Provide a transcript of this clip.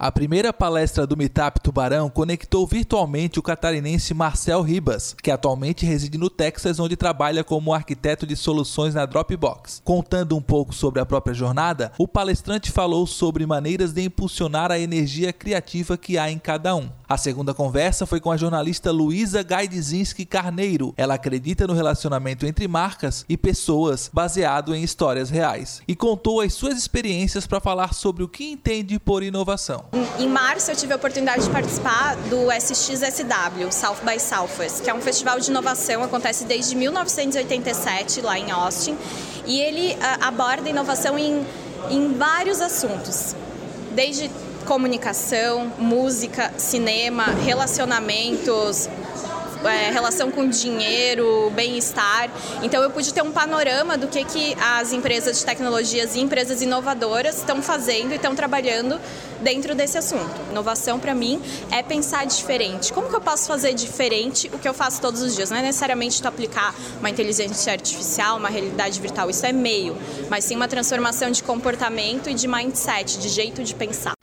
A primeira palestra do Meetup Tubarão conectou virtualmente o catarinense Marcel Ribas, que atualmente reside no Texas, onde trabalha como arquiteto de soluções na Dropbox. Contando um pouco sobre a própria jornada, o palestrante falou sobre maneiras de impulsionar a energia criativa que há em cada um. A segunda conversa foi com a jornalista Luísa Gaidzinski Carneiro. Ela acredita no relacionamento entre marcas e pessoas baseado em histórias reais e contou as suas experiências para falar sobre o que entende por inovação. Em março eu tive a oportunidade de participar do SXSW, South by Southwest, que é um festival de inovação, acontece desde 1987 lá em Austin, e ele uh, aborda inovação em, em vários assuntos, desde comunicação, música, cinema, relacionamentos, é, relação com dinheiro, bem-estar. Então eu pude ter um panorama do que, que as empresas de tecnologias e empresas inovadoras estão fazendo e estão trabalhando dentro desse assunto. Inovação para mim é pensar diferente. Como que eu posso fazer diferente o que eu faço todos os dias? Não é necessariamente tu aplicar uma inteligência artificial, uma realidade virtual, isso é meio, mas sim uma transformação de comportamento e de mindset, de jeito de pensar.